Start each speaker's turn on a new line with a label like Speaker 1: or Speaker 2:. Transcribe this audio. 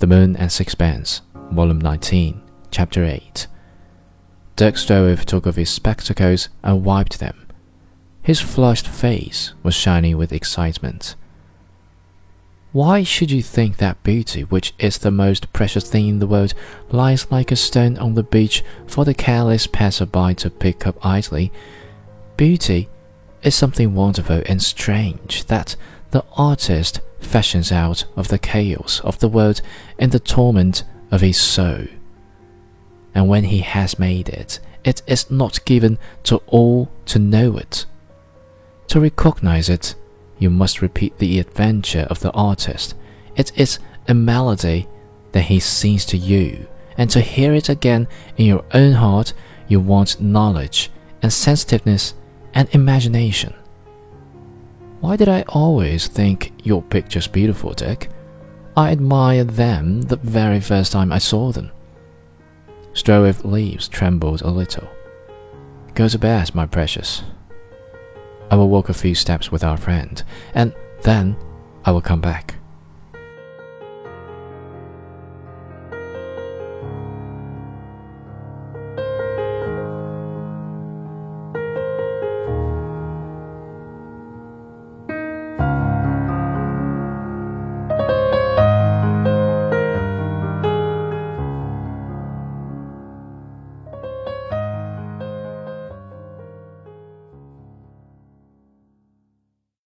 Speaker 1: The Moon and Sixpence, Volume 19, Chapter 8. Dirk Stroeve took off his spectacles and wiped them. His flushed face was shining with excitement. Why should you think that beauty, which is the most precious thing in the world, lies like a stone on the beach for the careless passer-by to pick up idly? Beauty is something wonderful and strange that the artist fashions out of the chaos of the world and the torment of his soul. And when he has made it, it is not given to all to know it. To recognize it, you must repeat the adventure of the artist. It is a melody that he sings to you, and to hear it again in your own heart, you want knowledge and sensitiveness and imagination. Why did I always think your pictures beautiful, Dirk? I admired them the very first time I saw them. Stroeve's leaves trembled a little. Go to bed, my precious. I will walk a few steps with our friend, and then I will come back.